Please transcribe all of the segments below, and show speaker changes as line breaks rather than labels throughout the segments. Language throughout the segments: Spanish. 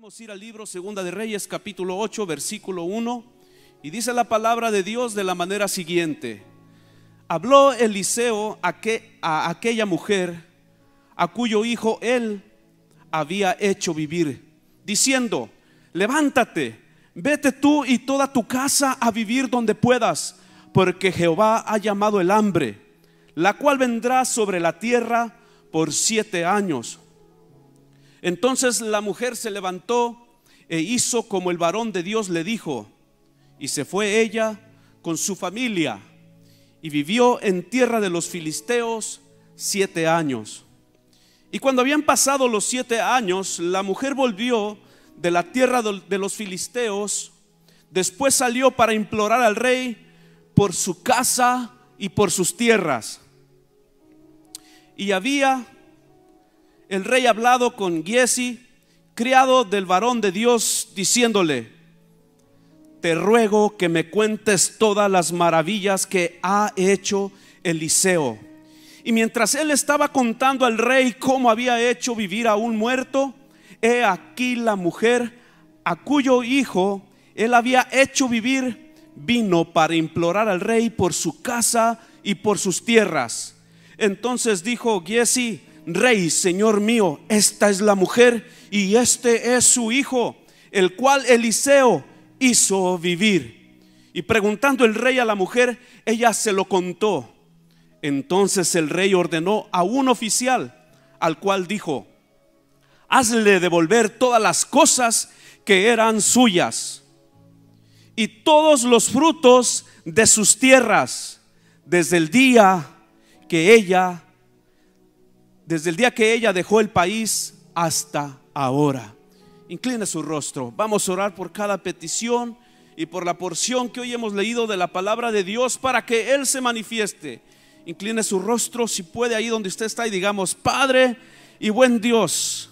Vamos a ir al libro Segunda de Reyes, capítulo 8, versículo 1, y dice la palabra de Dios de la manera siguiente. Habló Eliseo a, que, a aquella mujer a cuyo hijo él había hecho vivir, diciendo, levántate, vete tú y toda tu casa a vivir donde puedas, porque Jehová ha llamado el hambre, la cual vendrá sobre la tierra por siete años. Entonces la mujer se levantó e hizo como el varón de Dios le dijo, y se fue ella con su familia y vivió en tierra de los filisteos siete años. Y cuando habían pasado los siete años, la mujer volvió de la tierra de los filisteos, después salió para implorar al rey por su casa y por sus tierras. Y había el rey hablado con Giesi, criado del varón de Dios, diciéndole, te ruego que me cuentes todas las maravillas que ha hecho Eliseo. Y mientras él estaba contando al rey cómo había hecho vivir a un muerto, he aquí la mujer a cuyo hijo él había hecho vivir, vino para implorar al rey por su casa y por sus tierras. Entonces dijo Giesi, rey, señor mío, esta es la mujer y este es su hijo, el cual Eliseo hizo vivir. Y preguntando el rey a la mujer, ella se lo contó. Entonces el rey ordenó a un oficial, al cual dijo, hazle devolver todas las cosas que eran suyas y todos los frutos de sus tierras desde el día que ella desde el día que ella dejó el país hasta ahora. Incline su rostro. Vamos a orar por cada petición y por la porción que hoy hemos leído de la palabra de Dios para que Él se manifieste. Incline su rostro si puede ahí donde usted está y digamos, Padre y buen Dios,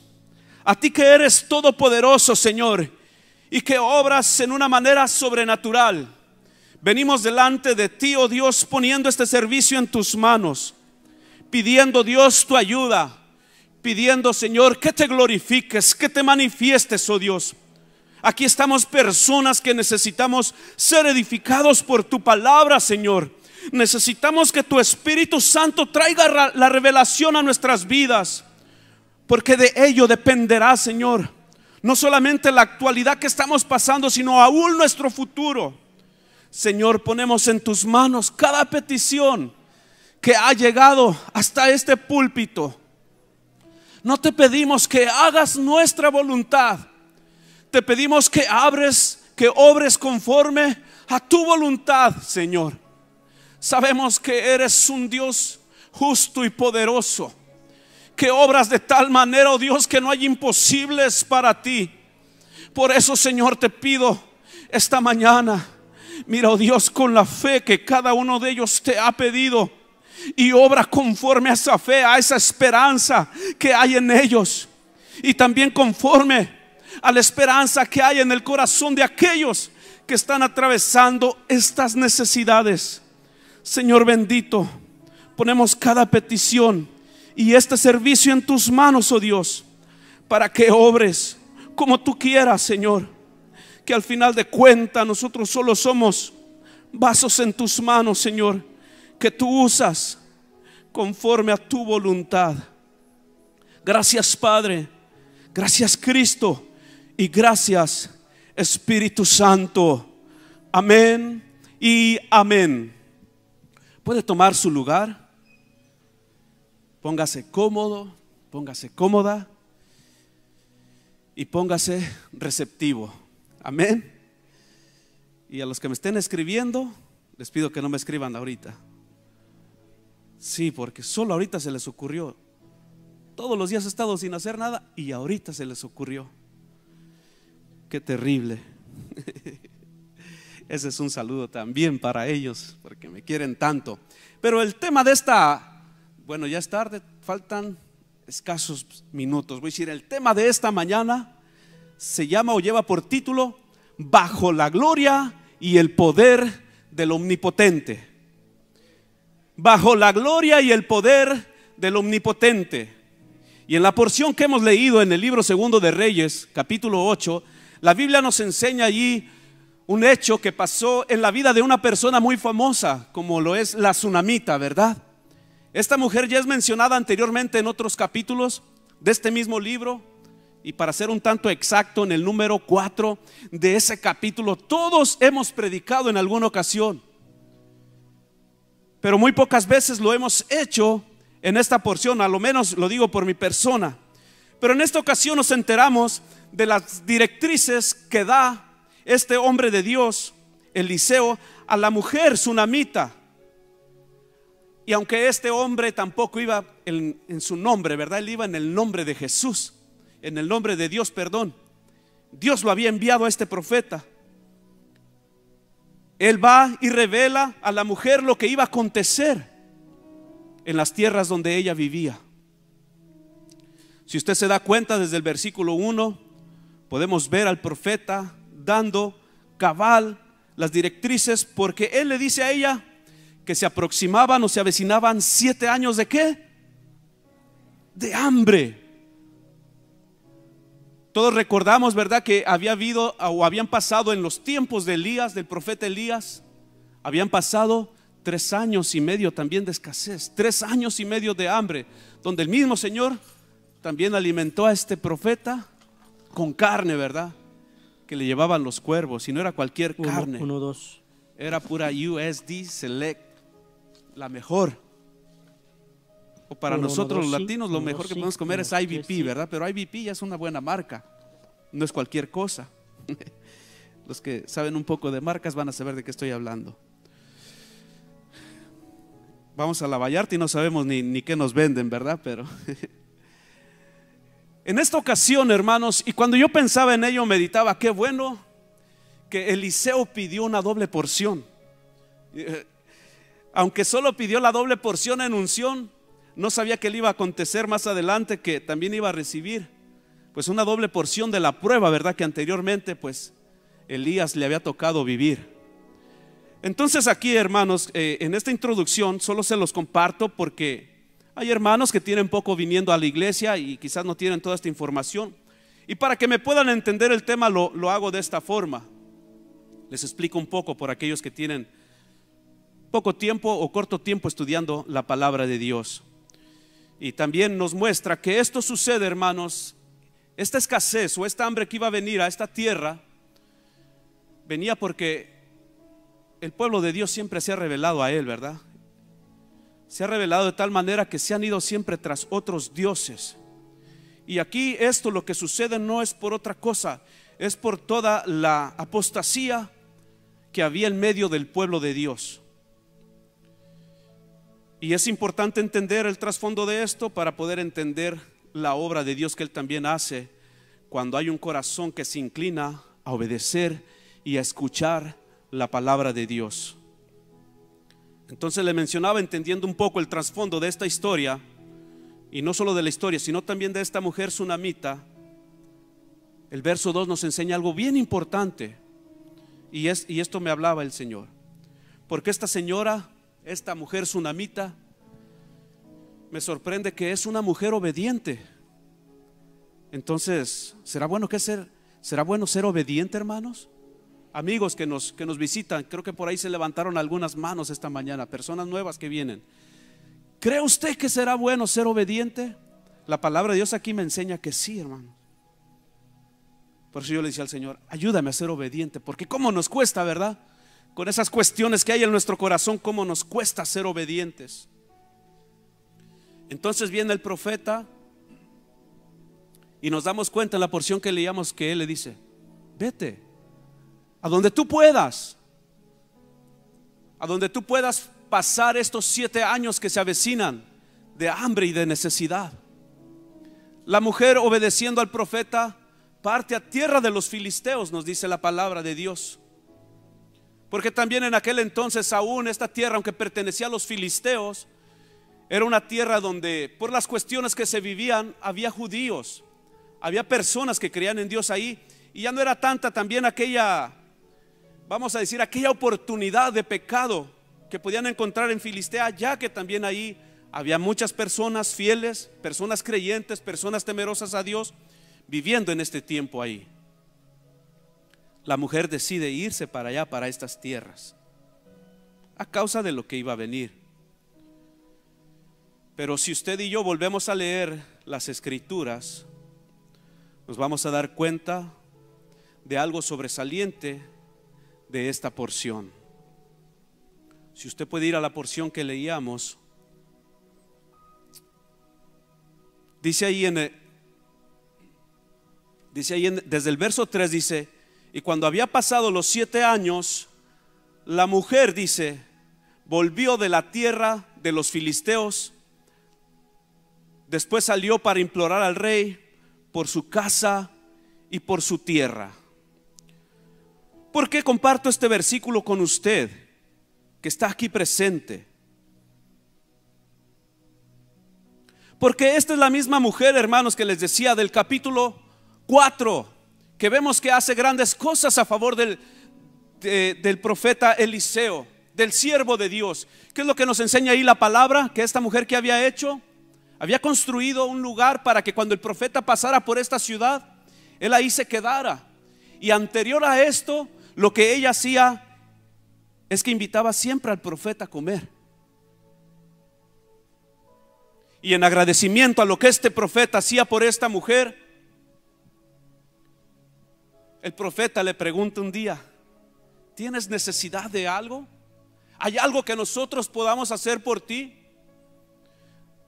a ti que eres todopoderoso, Señor, y que obras en una manera sobrenatural. Venimos delante de ti, oh Dios, poniendo este servicio en tus manos pidiendo Dios tu ayuda, pidiendo Señor que te glorifiques, que te manifiestes, oh Dios. Aquí estamos personas que necesitamos ser edificados por tu palabra, Señor. Necesitamos que tu Espíritu Santo traiga la revelación a nuestras vidas, porque de ello dependerá, Señor, no solamente la actualidad que estamos pasando, sino aún nuestro futuro. Señor, ponemos en tus manos cada petición que ha llegado hasta este púlpito. No te pedimos que hagas nuestra voluntad. Te pedimos que abres, que obres conforme a tu voluntad, Señor. Sabemos que eres un Dios justo y poderoso. Que obras de tal manera, oh Dios, que no hay imposibles para ti. Por eso, Señor, te pido esta mañana, mira, oh Dios, con la fe que cada uno de ellos te ha pedido y obra conforme a esa fe, a esa esperanza que hay en ellos. Y también conforme a la esperanza que hay en el corazón de aquellos que están atravesando estas necesidades. Señor bendito, ponemos cada petición y este servicio en tus manos, oh Dios, para que obres como tú quieras, Señor. Que al final de cuentas nosotros solo somos vasos en tus manos, Señor que tú usas conforme a tu voluntad. Gracias Padre, gracias Cristo y gracias Espíritu Santo. Amén y amén. Puede tomar su lugar. Póngase cómodo, póngase cómoda y póngase receptivo. Amén. Y a los que me estén escribiendo, les pido que no me escriban ahorita. Sí, porque solo ahorita se les ocurrió. Todos los días he estado sin hacer nada y ahorita se les ocurrió. Qué terrible. Ese es un saludo también para ellos, porque me quieren tanto. Pero el tema de esta, bueno, ya es tarde, faltan escasos minutos. Voy a decir, el tema de esta mañana se llama o lleva por título Bajo la gloria y el poder del Omnipotente bajo la gloria y el poder del Omnipotente. Y en la porción que hemos leído en el libro segundo de Reyes, capítulo 8, la Biblia nos enseña allí un hecho que pasó en la vida de una persona muy famosa, como lo es la tsunamita, ¿verdad? Esta mujer ya es mencionada anteriormente en otros capítulos de este mismo libro. Y para ser un tanto exacto, en el número 4 de ese capítulo, todos hemos predicado en alguna ocasión. Pero muy pocas veces lo hemos hecho en esta porción, a lo menos lo digo por mi persona. Pero en esta ocasión nos enteramos de las directrices que da este hombre de Dios, Eliseo, a la mujer sunamita. Y aunque este hombre tampoco iba en, su nombre, ¿verdad? Él iba en el nombre de Jesús, en el nombre de Dios, perdón. Dios lo había enviado a este profeta. Él va y revela a la mujer lo que iba a acontecer en las tierras donde ella vivía. Si usted se da cuenta desde el versículo 1, podemos ver al profeta dando cabal las directrices porque él le dice a ella que se aproximaban o se avecinaban siete años de qué? De hambre. Todos recordamos, ¿verdad? Que había habido o habían pasado en los tiempos de Elías, del profeta Elías, habían pasado tres años y medio también de escasez, tres años y medio de hambre, donde el mismo Señor también alimentó a este profeta con carne, ¿verdad? que le llevaban los cuervos, y no era cualquier carne.
Uno, dos.
Era pura USD Select, la mejor. O para nosotros los latinos lo mejor que podemos comer es IVP, ¿verdad? Pero IVP ya es una buena marca, no es cualquier cosa. Los que saben un poco de marcas van a saber de qué estoy hablando. Vamos a la Vallarta y no sabemos ni, ni qué nos venden, ¿verdad? Pero En esta ocasión, hermanos, y cuando yo pensaba en ello, meditaba, qué bueno que Eliseo pidió una doble porción. Aunque solo pidió la doble porción en unción, no sabía que le iba a acontecer más adelante, que también iba a recibir, pues una doble porción de la prueba, ¿verdad? Que anteriormente, pues, Elías le había tocado vivir. Entonces aquí, hermanos, eh, en esta introducción solo se los comparto porque hay hermanos que tienen poco viniendo a la iglesia y quizás no tienen toda esta información. Y para que me puedan entender el tema lo, lo hago de esta forma. Les explico un poco por aquellos que tienen poco tiempo o corto tiempo estudiando la palabra de Dios. Y también nos muestra que esto sucede, hermanos, esta escasez o esta hambre que iba a venir a esta tierra, venía porque el pueblo de Dios siempre se ha revelado a él, ¿verdad? se ha revelado de tal manera que se han ido siempre tras otros dioses. Y aquí esto lo que sucede no es por otra cosa, es por toda la apostasía que había en medio del pueblo de Dios. Y es importante entender el trasfondo de esto para poder entender la obra de Dios que Él también hace cuando hay un corazón que se inclina a obedecer y a escuchar la palabra de Dios. Entonces le mencionaba entendiendo un poco el trasfondo de esta historia, y no solo de la historia, sino también de esta mujer tsunamita. El verso 2 nos enseña algo bien importante, y, es, y esto me hablaba el Señor. Porque esta señora, esta mujer tsunamita, me sorprende que es una mujer obediente. Entonces, ¿será bueno que ser, será bueno ser obediente, hermanos? amigos que nos, que nos visitan. Creo que por ahí se levantaron algunas manos esta mañana, personas nuevas que vienen. ¿Cree usted que será bueno ser obediente? La palabra de Dios aquí me enseña que sí, hermano. Por eso yo le decía al Señor, ayúdame a ser obediente, porque cómo nos cuesta, ¿verdad? Con esas cuestiones que hay en nuestro corazón, cómo nos cuesta ser obedientes. Entonces viene el profeta y nos damos cuenta en la porción que leíamos que él le dice, vete, a donde tú puedas, a donde tú puedas pasar estos siete años que se avecinan de hambre y de necesidad. La mujer obedeciendo al profeta parte a tierra de los filisteos, nos dice la palabra de Dios. Porque también en aquel entonces aún esta tierra, aunque pertenecía a los filisteos, era una tierra donde por las cuestiones que se vivían había judíos, había personas que creían en Dios ahí y ya no era tanta también aquella vamos a decir, aquella oportunidad de pecado que podían encontrar en Filistea, ya que también ahí Había muchas personas fieles, personas creyentes, personas temerosas a Dios viviendo en este tiempo ahí. La mujer decide irse para allá, para estas tierras, a causa de lo que iba a venir. Pero si usted y yo volvemos a leer las escrituras, nos vamos a dar cuenta de algo sobresaliente de esta porción. Si usted puede ir a la porción que leíamos, dice ahí en dice ahí desde el verso 3 dice, y cuando había pasado los siete años, la mujer dice, volvió de la tierra de los filisteos, después salió para implorar al rey por su casa y por su tierra. ¿Por qué comparto este versículo con usted que está aquí presente? Porque esta es la misma mujer, hermanos, que les decía del capítulo 4, que vemos que hace grandes cosas a favor del, del profeta Eliseo, del siervo de Dios. ¿Qué es lo que nos enseña ahí la palabra? Que esta mujer que había hecho, había construido un lugar para que cuando el profeta pasara por esta ciudad, él ahí se quedara. Y anterior a esto, lo que ella hacía es que invitaba siempre al profeta a comer. Y en agradecimiento a lo que este profeta hacía por esta mujer, el profeta le pregunta un día, ¿tienes necesidad de algo? ¿Hay algo que nosotros podamos hacer por ti?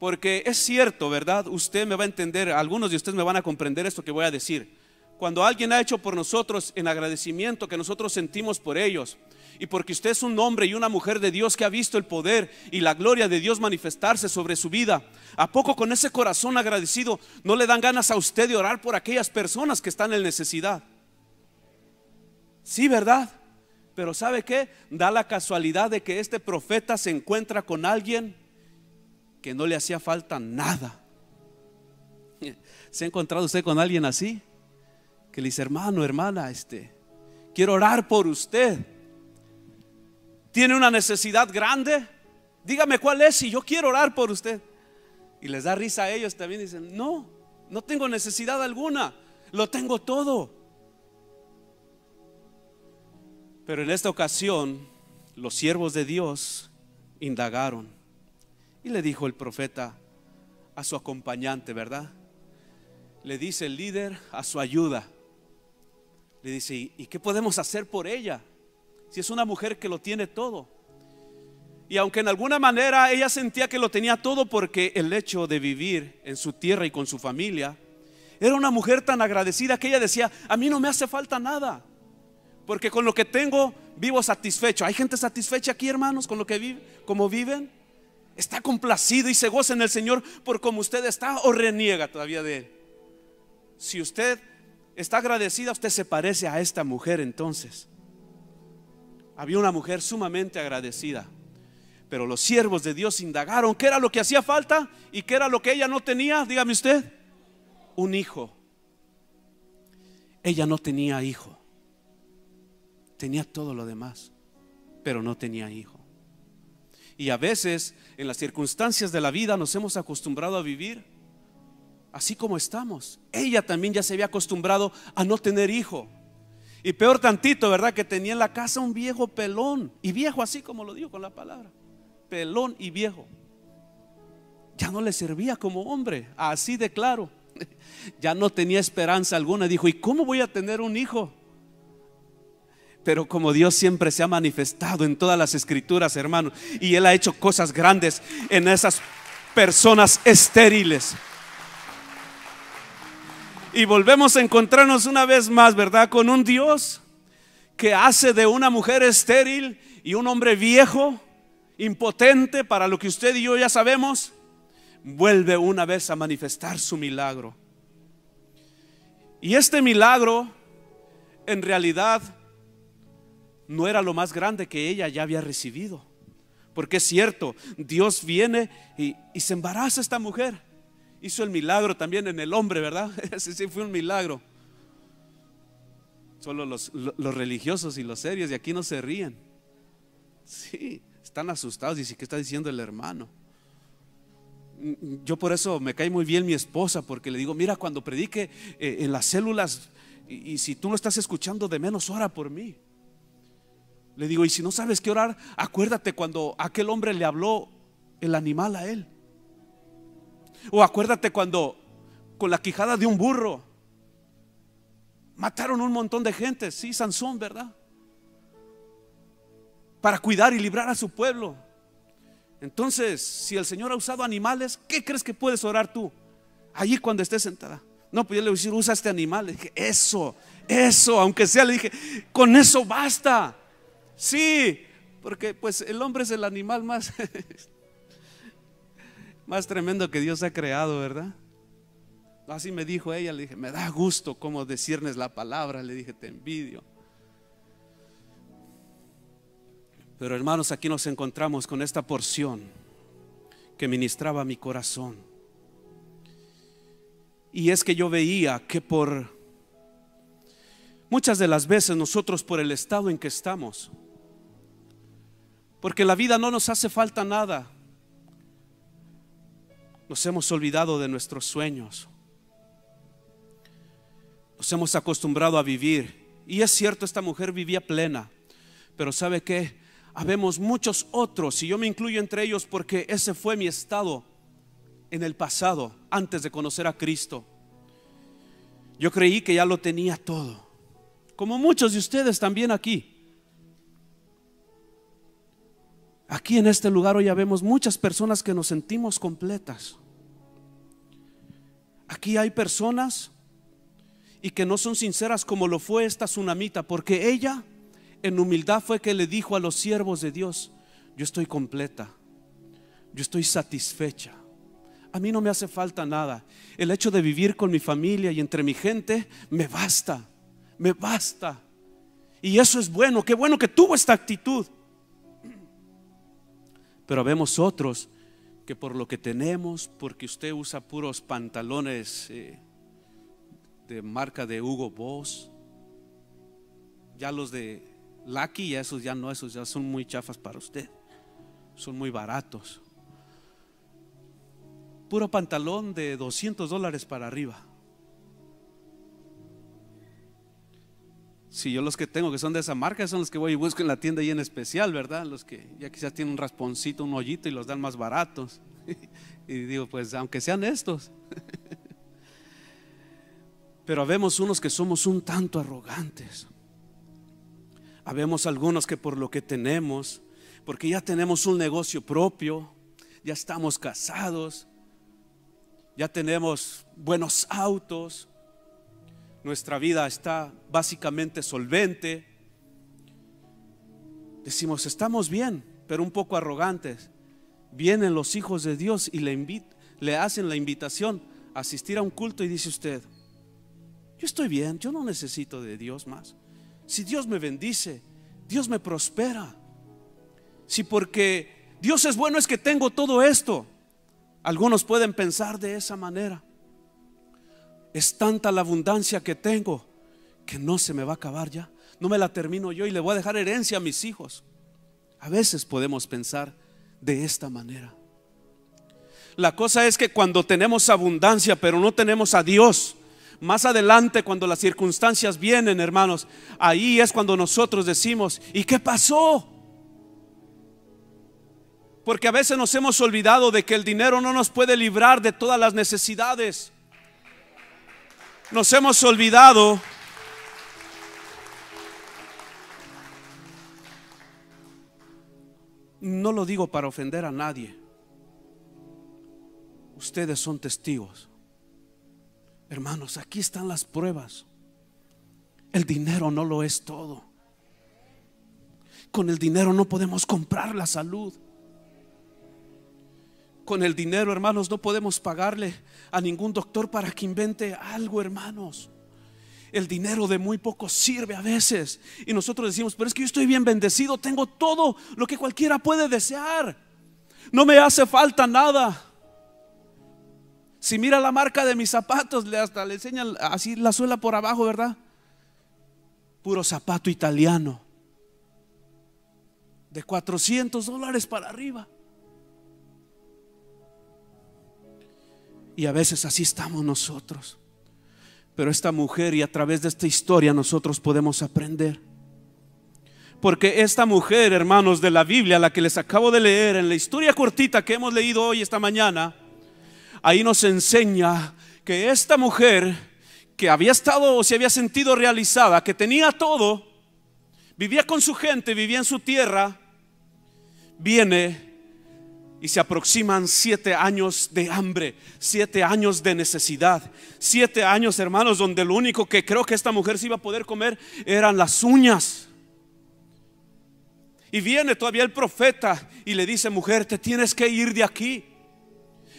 Porque es cierto, ¿verdad? Usted me va a entender, algunos de ustedes me van a comprender esto que voy a decir cuando alguien ha hecho por nosotros en agradecimiento que nosotros sentimos por ellos, y porque usted es un hombre y una mujer de Dios que ha visto el poder y la gloria de Dios manifestarse sobre su vida, ¿a poco con ese corazón agradecido no le dan ganas a usted de orar por aquellas personas que están en necesidad? Sí, ¿verdad? Pero ¿sabe qué? Da la casualidad de que este profeta se encuentra con alguien que no le hacía falta nada. ¿Se ha encontrado usted con alguien así? que le dice, hermano, hermana, este, quiero orar por usted. ¿Tiene una necesidad grande? Dígame cuál es y yo quiero orar por usted. Y les da risa a ellos también. Dicen, no, no tengo necesidad alguna, lo tengo todo. Pero en esta ocasión, los siervos de Dios indagaron. Y le dijo el profeta a su acompañante, ¿verdad? Le dice el líder a su ayuda le dice, ¿y qué podemos hacer por ella? Si es una mujer que lo tiene todo. Y aunque en alguna manera ella sentía que lo tenía todo porque el hecho de vivir en su tierra y con su familia, era una mujer tan agradecida que ella decía, a mí no me hace falta nada, porque con lo que tengo vivo satisfecho. ¿Hay gente satisfecha aquí, hermanos, con lo que vive, como viven? ¿Está complacido y se goza en el Señor por como usted está o reniega todavía de él? Si usted está agradecida, usted se parece a esta mujer entonces. Había una mujer sumamente agradecida. Pero los siervos de Dios indagaron qué era lo que hacía falta y qué era lo que ella no tenía. Dígame usted, un hijo. Ella no tenía hijo. Tenía todo lo demás, pero no tenía hijo. Y a veces en las circunstancias de la vida nos hemos acostumbrado a vivir así como estamos. Ella también ya se había acostumbrado a no tener hijo. Y peor tantito, ¿verdad? Que tenía en la casa un viejo pelón. Y viejo así como lo digo con la palabra. Pelón y viejo. Ya no le servía como hombre. Así de claro. Ya no tenía esperanza alguna. Dijo, ¿y cómo voy a tener un hijo? Pero como Dios siempre se ha manifestado en todas las escrituras, hermano, y Él ha hecho cosas grandes en esas personas estériles. Y volvemos a encontrarnos una vez más, ¿verdad? Con un Dios que hace de una mujer estéril y un hombre viejo, impotente para lo que usted y yo ya sabemos, vuelve una vez a manifestar su milagro. Y este milagro en realidad no era lo más grande que ella ya había recibido. Porque es cierto, Dios viene y, y se embaraza esta mujer hizo el milagro también en el hombre, ¿verdad? Ese sí fue un milagro. Solo los, religiosos y los serios de aquí no se ríen. Sí, están asustados. Dice, ¿qué está diciendo el hermano? Yo por eso me cae muy bien mi esposa, porque le digo, mira, cuando predique eh, en las células, y, y si tú no estás escuchando de menos, ora por mí. Le digo, y si no sabes qué orar, acuérdate cuando aquel hombre le habló el animal a él. O acuérdate cuando con la quijada de un burro mataron un montón de gente, sí, Sansón, ¿verdad? Para cuidar y librar a su pueblo. Entonces, si el Señor ha usado animales, ¿qué crees que puedes orar tú? Allí cuando estés sentada. No, pues yo le voy a decir, usa este animal. Le dije, eso, eso, aunque sea, le dije, con eso basta. Sí, porque pues el hombre es el animal más, más tremendo que Dios ha creado, ¿verdad? Así me dijo ella, le dije, me da gusto como decirles la palabra, le dije, te envidio. Pero hermanos, aquí nos encontramos con esta porción que ministraba mi corazón. Y es que yo veía que por muchas de las veces nosotros por el estado en que estamos, porque la vida no nos hace falta nada, nos hemos olvidado de nuestros sueños, nos hemos acostumbrado a vivir. Y es cierto, esta mujer vivía plena, pero ¿sabe qué? habemos muchos otros, y yo me incluyo entre ellos porque ese fue mi estado en el pasado, antes de conocer a Cristo. Yo creí que ya lo tenía todo, como muchos de ustedes también aquí. Aquí en este lugar hoy ya vemos muchas personas que nos sentimos completas. Aquí hay personas y que no son sinceras como lo fue esta tsunamita, porque ella en humildad fue que le dijo a los siervos de Dios, yo estoy completa, yo estoy satisfecha. A mí no me hace falta nada. El hecho de vivir con mi familia y entre mi gente me basta, me basta. Y eso es bueno, qué bueno que tuvo esta actitud. Pero vemos otros que por lo que tenemos, porque usted usa puros pantalones eh, de marca de Hugo Boss, ya los de Lucky, esos ya no, esos ya son muy chafas para usted. Son muy baratos. Puro pantalón de 200 dólares para arriba. Si yo los que tengo que son de esa marca son los que voy y busco en la tienda ahí en especial, ¿verdad? Los que ya quizás tienen un rasponcito, un hoyito y los dan más baratos. y digo, pues aunque sean estos. Pero vemos unos que somos un tanto arrogantes. Habemos algunos que por lo que tenemos, porque ya tenemos un negocio propio, ya estamos casados, ya tenemos buenos autos, nuestra vida está básicamente solvente. Decimos, estamos bien, pero un poco arrogantes. Vienen los hijos de Dios y le, hacen la invitación a asistir a un culto y dice usted, yo estoy bien, yo no necesito de Dios más. Si Dios me bendice, Dios me prospera. Si porque Dios es bueno es que tengo todo esto. Algunos pueden pensar de esa manera. Es tanta la abundancia que tengo que no se me va a acabar ya. No me la termino yo y le voy a dejar herencia a mis hijos. A veces podemos pensar de esta manera. La cosa es que cuando tenemos abundancia pero no tenemos a Dios, más adelante, cuando las circunstancias vienen, hermanos, ahí es cuando nosotros decimos, ¿y qué pasó? Porque a veces nos hemos olvidado de que el dinero no nos puede librar de todas las necesidades. Nos hemos olvidado No lo digo para ofender a nadie. Ustedes son testigos. Hermanos, aquí están las pruebas. El dinero no lo es todo. Con el dinero no podemos comprar la salud. Con el dinero, hermanos, no podemos pagarle a ningún doctor para que invente algo, hermanos. El dinero de muy poco sirve a veces. Y nosotros decimos, pero es que yo estoy bien bendecido, tengo todo lo que cualquiera puede desear. No me hace falta nada. Si mira la marca de mis zapatos, le hasta le enseñan así la suela por abajo, ¿verdad? Puro zapato italiano. De 400 dólares para arriba. Y a veces así estamos nosotros. Pero esta mujer y a través de esta historia nosotros podemos aprender. Porque esta mujer, hermanos de la Biblia, la que les acabo de leer, en la historia cortita que hemos leído hoy, esta mañana, ahí nos enseña que esta mujer que había estado o se había sentido realizada, que tenía todo, vivía con su gente, vivía en su tierra, viene y se aproximan siete años de hambre, siete años de necesidad, siete años, hermanos, donde lo único que creo que esta mujer se iba a poder comer eran las uñas. Y viene todavía el profeta y le dice, mujer, te tienes que ir de aquí.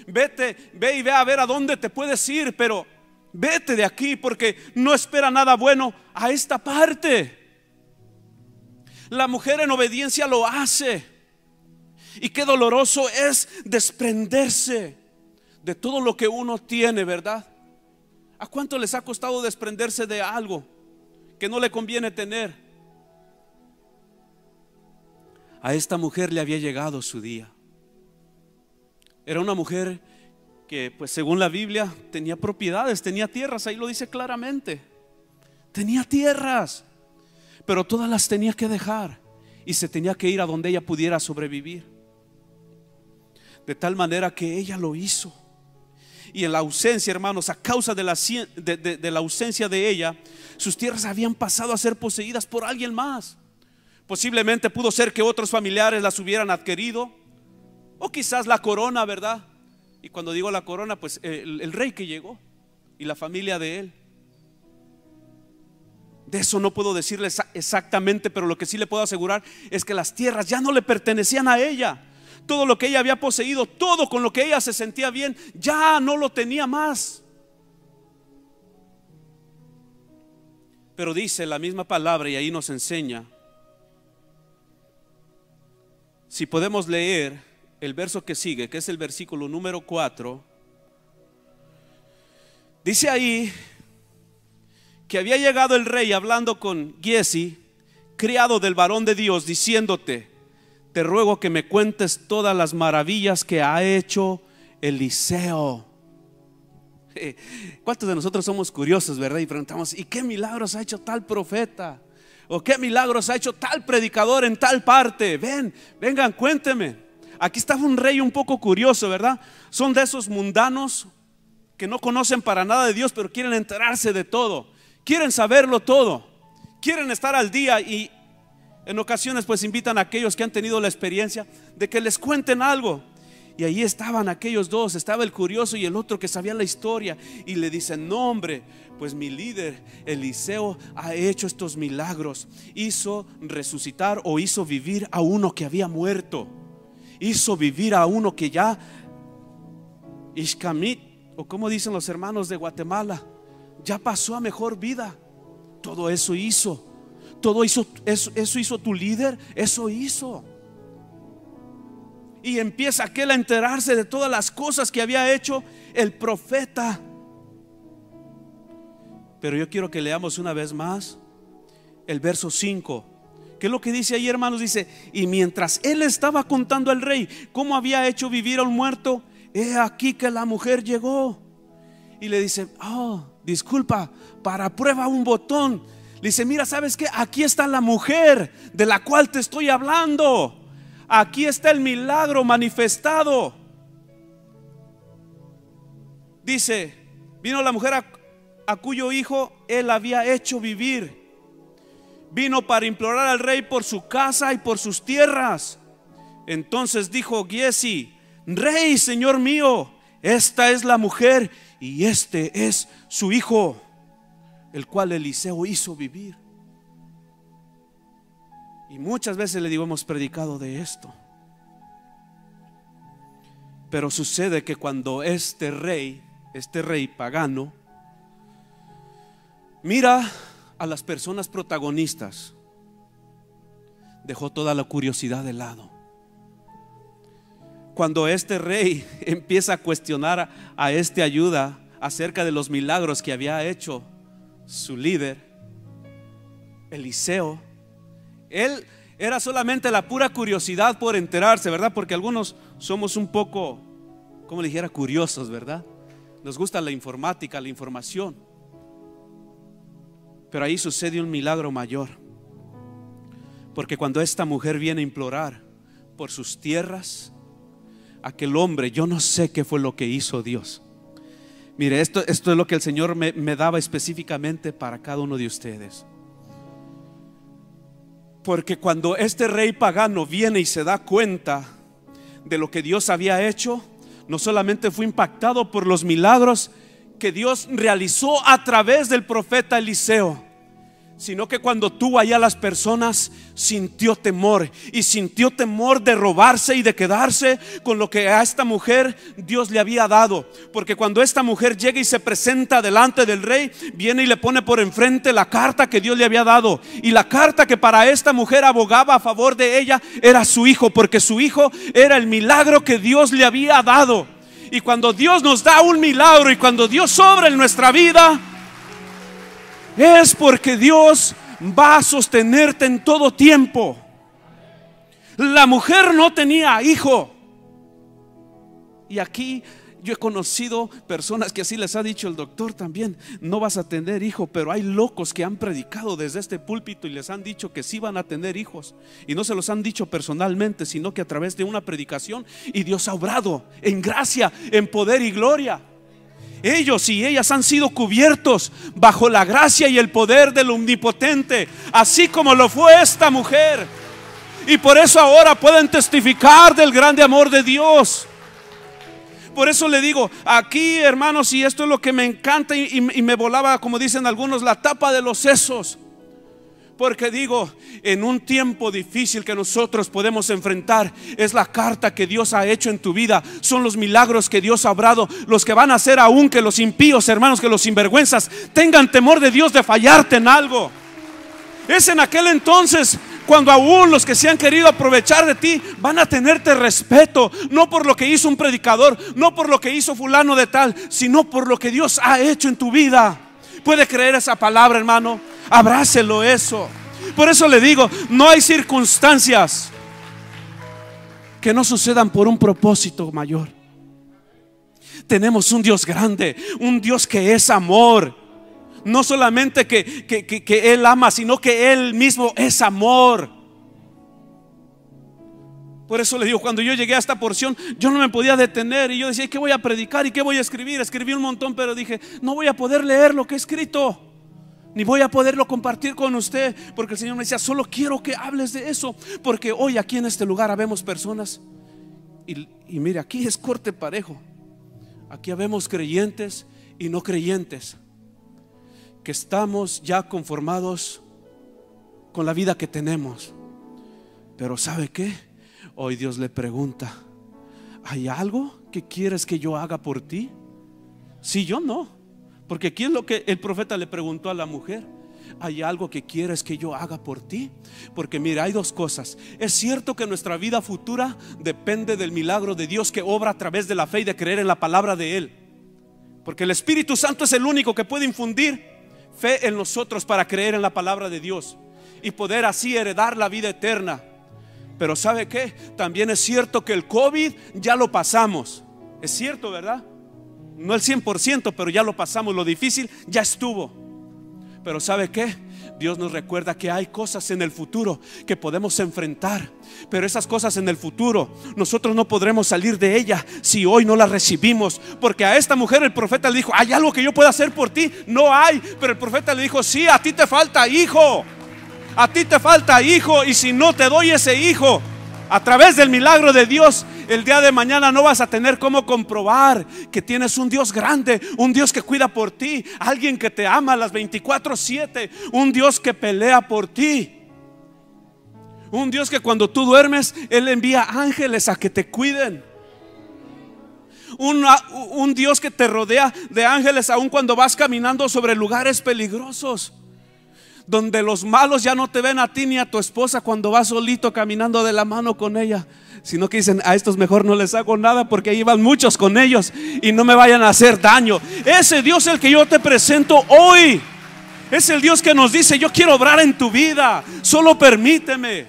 Vete, ve y ve a ver a dónde te puedes ir, pero vete de aquí porque no espera nada bueno a esta parte. La mujer en obediencia lo hace. Y qué doloroso es desprenderse de todo lo que uno tiene, ¿verdad? ¿A cuánto les ha costado desprenderse de algo que no le conviene tener? A esta mujer le había llegado su día. Era una mujer que, pues según la Biblia, tenía propiedades, tenía tierras, ahí lo dice claramente. Tenía tierras, pero todas las tenía que dejar y se tenía que ir a donde ella pudiera sobrevivir. De tal manera que ella lo hizo. Y en la ausencia, hermanos, a causa de la, ausencia de ella, sus tierras habían pasado a ser poseídas por alguien más. Posiblemente pudo ser que otros familiares las hubieran adquirido. O quizás la corona, ¿verdad? Y cuando digo la corona, pues el, rey que llegó y la familia de él. De eso no puedo decirle exactamente, pero lo que sí le puedo asegurar es que las tierras ya no le pertenecían a ella. Todo lo que ella había poseído, todo con lo que ella se sentía bien, ya no lo tenía más. Pero dice la misma palabra y ahí nos enseña si podemos leer el verso que sigue, que es el versículo número 4, dice ahí que había llegado el rey hablando con Giesi, criado del varón de Dios, diciéndote, te ruego que me cuentes todas las maravillas que ha hecho Eliseo. ¿Cuántos de nosotros somos curiosos, verdad? Y preguntamos, ¿y qué milagros ha hecho tal profeta? ¿O qué milagros ha hecho tal predicador en tal parte? Ven, vengan, cuénteme. Aquí estaba un rey un poco curioso, ¿verdad? Son de esos mundanos que no conocen para nada de Dios, pero quieren enterarse de todo. Quieren saberlo todo. Quieren estar al día y en ocasiones pues invitan a aquellos que han tenido la experiencia de que les cuenten algo. Y ahí estaban aquellos dos, estaba el curioso y el otro que sabía la historia. Y le dicen, no hombre, pues mi líder Eliseo ha hecho estos milagros. Hizo resucitar o hizo vivir a uno que había muerto. Hizo vivir a uno que ya, Ishkamit, o como dicen los hermanos de Guatemala, ya pasó a mejor vida. Todo eso hizo. Todo eso, eso, eso hizo tu líder, eso hizo. Y empieza aquel a enterarse de todas las cosas que había hecho el profeta. Pero yo quiero que leamos una vez más el verso 5. ¿Qué es lo que dice ahí, hermanos? Dice, y mientras él estaba contando al rey cómo había hecho vivir a un muerto, he aquí que la mujer llegó. Y le dice, oh, disculpa, para prueba un botón. Dice, mira, ¿sabes qué? Aquí está la mujer de la cual te estoy hablando. Aquí está el milagro manifestado. Dice, vino la mujer a, cuyo hijo él había hecho vivir. Vino para implorar al rey por su casa y por sus tierras. Entonces dijo Giesi, rey, señor mío, esta es la mujer y este es su hijo, el cual Eliseo hizo vivir. Y muchas veces le digo, hemos predicado de esto. Pero sucede que cuando este rey, este rey pagano, mira a las personas protagonistas, dejó toda la curiosidad de lado. Cuando este rey empieza a cuestionar a este ayuda acerca de los milagros que había hecho su líder, Eliseo, él era solamente la pura curiosidad por enterarse, ¿verdad? Porque algunos somos un poco, como le dijera, curiosos, ¿verdad? Nos gusta la informática, la información. Pero ahí sucede un milagro mayor. Porque cuando esta mujer viene a implorar por sus tierras, aquel hombre, yo no sé qué fue lo que hizo Dios. Mire, esto, esto es lo que el Señor me, me daba específicamente para cada uno de ustedes. Porque cuando este rey pagano viene y se da cuenta de lo que Dios había hecho, no solamente fue impactado por los milagros que Dios realizó a través del profeta Eliseo, sino que cuando tuvo allá las personas sintió temor y sintió temor de robarse y de quedarse con lo que a esta mujer Dios le había dado. Porque cuando esta mujer llega y se presenta delante del rey, viene y le pone por enfrente la carta que Dios le había dado. Y la carta que para esta mujer abogaba a favor de ella era su hijo, porque su hijo era el milagro que Dios le había dado. Y cuando Dios nos da un milagro y cuando Dios sobra en nuestra vida, es porque Dios va a sostenerte en todo tiempo. La mujer no tenía hijo. Y aquí yo he conocido personas que así les ha dicho el doctor también, no vas a tener hijo, pero hay locos que han predicado desde este púlpito y les han dicho que sí van a tener hijos. Y no se los han dicho personalmente, sino que a través de una predicación y Dios ha obrado en gracia, en poder y gloria. Ellos y ellas han sido cubiertos bajo la gracia y el poder del omnipotente, así como lo fue esta mujer. Y por eso ahora pueden testificar del grande amor de Dios. Por eso le digo, aquí hermanos, y esto es lo que me encanta y, me volaba, como dicen algunos, la tapa de los sesos. Porque digo, en un tiempo difícil que nosotros podemos enfrentar, es la carta que Dios ha hecho en tu vida. Son los milagros que Dios ha obrado, los que van a hacer aún que los impíos, hermanos, que los sinvergüenzas tengan temor de Dios de fallarte en algo. Es en aquel entonces cuando aún los que se han querido aprovechar de ti van a tenerte respeto, no por lo que hizo un predicador, no por lo que hizo fulano de tal, sino por lo que Dios ha hecho en tu vida. ¿Puede creer esa palabra, hermano? Abrácelo eso. Por eso le digo, no hay circunstancias que no sucedan por un propósito mayor. Tenemos un Dios grande, un Dios que es amor. No solamente que, que, Él ama, sino que Él mismo es amor. Por eso le digo, cuando yo llegué a esta porción, yo no me podía detener y yo decía, ¿qué voy a predicar y qué voy a escribir? Escribí un montón, pero dije, no voy a poder leer lo que he escrito ni voy a poderlo compartir con usted, porque el Señor me decía, solo quiero que hables de eso, porque hoy aquí en este lugar habemos personas, y, mire, aquí es corte parejo, aquí habemos creyentes y no creyentes, que estamos ya conformados con la vida que tenemos, pero ¿sabe qué? Hoy Dios le pregunta, ¿hay algo que quieres que yo haga por ti? Si yo no. Porque aquí es lo que el profeta le preguntó a la mujer. ¿Hay algo que quieres que yo haga por ti? Porque mira, hay dos cosas. Es cierto que nuestra vida futura depende del milagro de Dios que obra a través de la fe y de creer en la palabra de Él. Porque el Espíritu Santo es el único que puede infundir fe en nosotros para creer en la palabra de Dios y poder así heredar la vida eterna. Pero ¿sabe qué? También es cierto que el COVID ya lo pasamos. Es cierto, ¿verdad? no el 100%, pero ya lo pasamos, lo difícil ya estuvo. Pero ¿sabe qué? Dios nos recuerda que hay cosas en el futuro que podemos enfrentar. Pero esas cosas en el futuro nosotros no podremos salir de ella si hoy no las recibimos. Porque a esta mujer el profeta le dijo, ¿hay algo que yo pueda hacer por ti? No hay. Pero el profeta le dijo, sí, a ti te falta hijo. A ti te falta hijo. Y si no te doy ese hijo, a través del milagro de Dios, el día de mañana no vas a tener cómo comprobar que tienes un Dios grande, un Dios que cuida por ti, alguien que te ama las 24/7, un Dios que pelea por ti. Un Dios que cuando tú duermes, Él envía ángeles a que te cuiden. Un, Dios que te rodea de ángeles aun cuando vas caminando sobre lugares peligrosos. Donde los malos ya no te ven a ti ni a tu esposa cuando vas solito caminando de la mano con ella sino que dicen, a estos mejor no les hago nada porque ahí van muchos con ellos y no me vayan a hacer daño. Ese Dios el que yo te presento hoy es el Dios que nos dice, yo quiero obrar en tu vida, solo permíteme.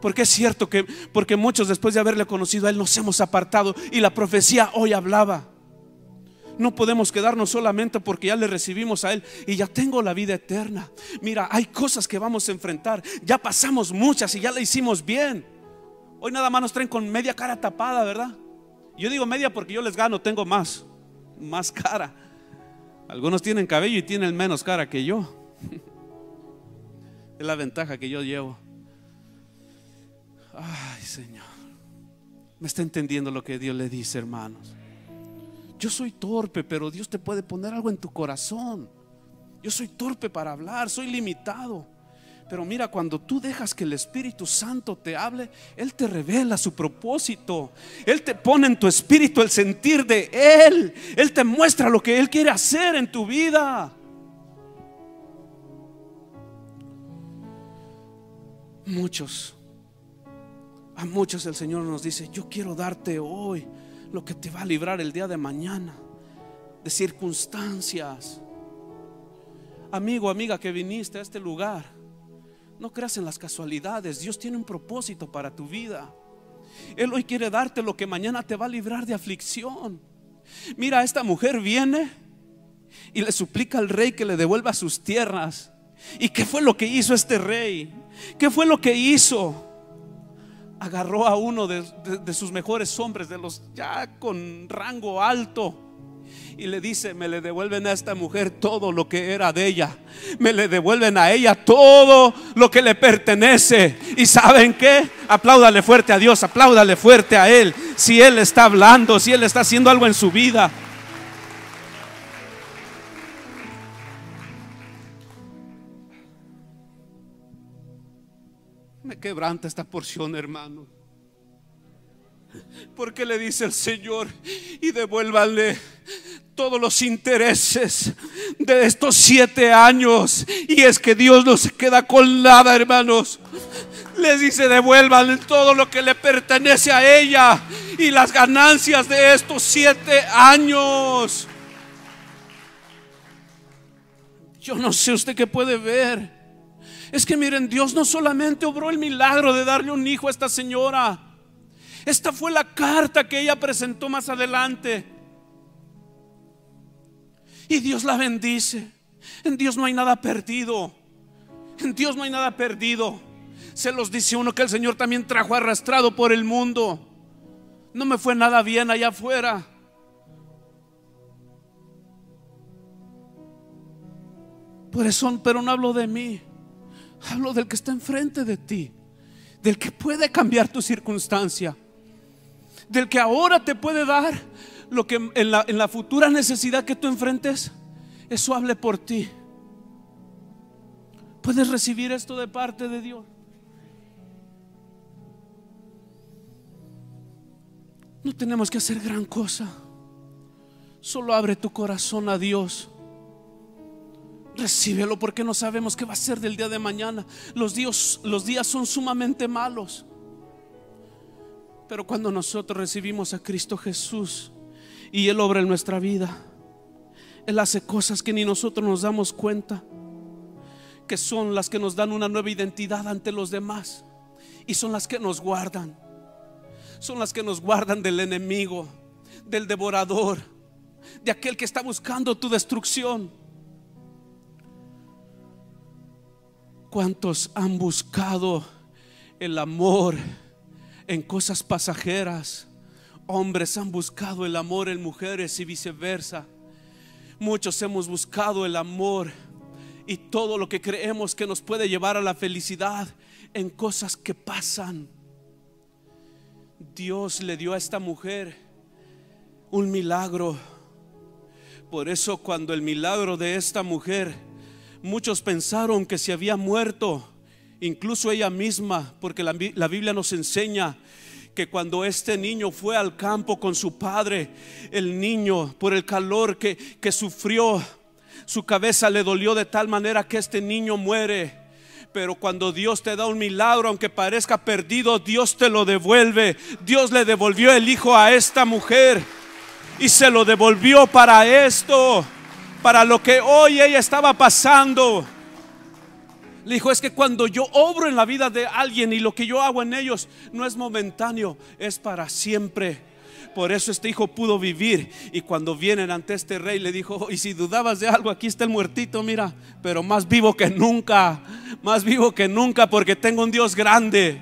Porque es cierto que, porque muchos después de haberle conocido a Él nos hemos apartado y la profecía hoy hablaba. No podemos quedarnos solamente porque ya le recibimos a Él y ya tengo la vida eterna. Mira, hay cosas que vamos a enfrentar. Ya pasamos muchas y ya la hicimos bien. Hoy nada más nos traen con media cara tapada, ¿verdad? Yo digo media porque yo les gano, tengo más, más cara. Algunos tienen cabello y tienen menos cara que yo. Es la ventaja que yo llevo. Ay, Señor. Me está entendiendo lo que Dios le dice, hermanos. Yo soy torpe, pero Dios te puede poner algo en tu corazón. Yo soy torpe para hablar, soy limitado. Pero mira, cuando tú dejas que el Espíritu Santo te hable, Él te revela su propósito. Él te pone en tu espíritu el sentir de Él. Él te muestra lo que Él quiere hacer en tu vida. Muchos, a muchos el Señor nos dice, yo quiero darte hoy lo que te va a librar el día de mañana, de circunstancias. Amigo, amiga que viniste a este lugar, no creas en las casualidades, Dios tiene un propósito para tu vida. Él hoy quiere darte lo que mañana te va a librar de aflicción. Mira, esta mujer viene y le suplica al rey que le devuelva sus tierras. ¿Y qué fue lo que hizo este rey? ¿Qué fue lo que hizo? Agarró a uno de, sus mejores hombres, de los ya con rango alto, y le dice, me le devuelven a esta mujer todo lo que era de ella. Me le devuelven a ella todo lo que le pertenece. ¿Y saben qué? Apláudale fuerte a Dios, apláudale fuerte a Él. Si Él está hablando, si Él está haciendo algo en su vida. Me quebranta esta porción, hermano. Porque le dice el Señor y devuélvanle todos los intereses de estos siete años. Y es que Dios no se queda con nada, hermanos. Les dice, devuélvanle todo lo que le pertenece a ella y las ganancias de estos siete años. Yo no sé usted qué puede ver. Es que miren, Dios no solamente obró el milagro de darle un hijo a esta señora. Esta fue la carta que ella presentó más adelante. Y Dios la bendice. En Dios no hay nada perdido. En Dios no hay nada perdido. Se los dice uno que el Señor también trajo arrastrado por el mundo. No me fue nada bien allá afuera. Por eso, pero no hablo de mí. Hablo del que está enfrente de ti, del que puede cambiar tu circunstancia, del que ahora te puede dar lo que en la, futura necesidad que tú enfrentes, eso hable por ti. Puedes recibir esto de parte de Dios. No tenemos que hacer gran cosa. Solo abre tu corazón a Dios. Recíbelo porque no sabemos qué va a ser del día de mañana. Los días, los días son sumamente malos. Pero cuando nosotros recibimos a Cristo Jesús y Él obra en nuestra vida, Él hace cosas que ni nosotros nos damos cuenta, que son las que nos dan una nueva identidad ante los demás y son las que nos guardan. Son las que nos guardan del enemigo, del devorador, de aquel que está buscando tu destrucción. ¿Cuántos han buscado el amor en cosas pasajeras? Hombres han buscado el amor en mujeres y viceversa. Muchos hemos buscado el amor y todo lo que creemos que nos puede llevar a la felicidad en cosas que pasan. Dios le dio a esta mujer un milagro. Por eso cuando el milagro de esta mujer Muchos pensaron que se había muerto, incluso ella misma, porque la, Biblia nos enseña que cuando este niño fue al campo con su padre, el niño, por el calor que, que sufrió, su cabeza le dolió de tal manera que este niño muere. Pero cuando Dios te da un milagro, aunque parezca perdido, Dios te lo devuelve. Dios le devolvió el hijo a esta mujer y se lo devolvió para esto para lo que hoy ella estaba pasando. Le dijo, es que cuando yo obro en la vida de alguien y lo que yo hago en ellos no es momentáneo, es para siempre. Por eso este hijo pudo vivir. Y cuando vienen ante este rey le dijo, y si dudabas de algo, aquí está el muertito, mira, pero más vivo que nunca, más vivo que nunca porque tengo un Dios grande.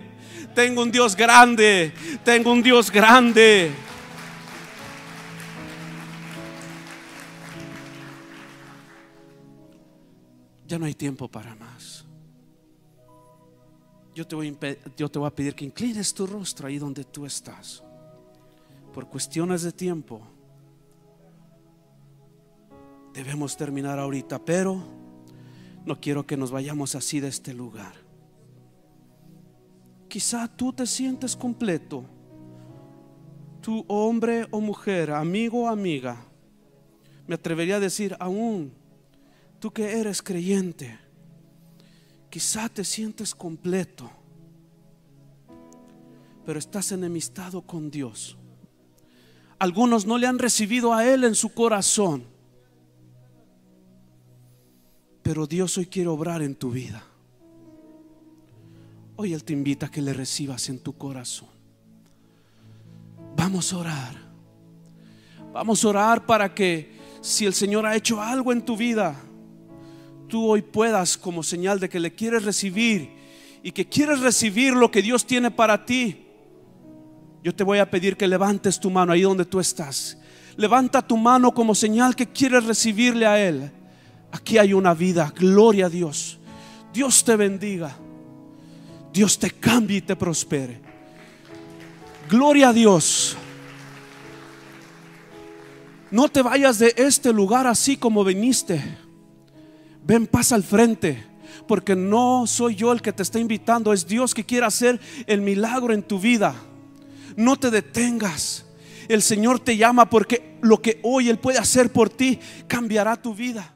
Tengo un Dios grande, tengo un Dios grande. Ya no hay tiempo para más. Yo te, voy a, yo te voy a pedir que inclines tu rostro ahí donde tú estás. Por cuestiones de tiempo. Debemos terminar ahorita, pero no quiero que nos vayamos así de este lugar. Quizá tú te sientes completo. Tu hombre o mujer, amigo o amiga. Me atrevería a decir aún tú que eres creyente, quizá te sientes completo, pero estás enemistado con Dios. Algunos no le han recibido a Él en su corazón, pero Dios hoy quiere obrar en tu vida. Hoy Él te invita a que le recibas en tu corazón. Vamos a orar. Vamos a orar para que si el Señor ha hecho algo en tu vida, tú hoy puedas como señal de que le quieres recibir y que quieres recibir lo que Dios tiene para ti, yo te voy a pedir que levantes tu mano ahí donde tú estás. Levanta tu mano como señal que quieres recibirle a Él. Aquí hay una vida, gloria a Dios. Dios te bendiga. Dios te cambie y te prospere. Gloria a Dios. No te vayas de este lugar así como viniste ven, pasa al frente. Porque no soy yo el que te está invitando, es Dios que quiere hacer el milagro en tu vida. No te detengas. El Señor te llama porque lo que hoy Él puede hacer por ti cambiará tu vida.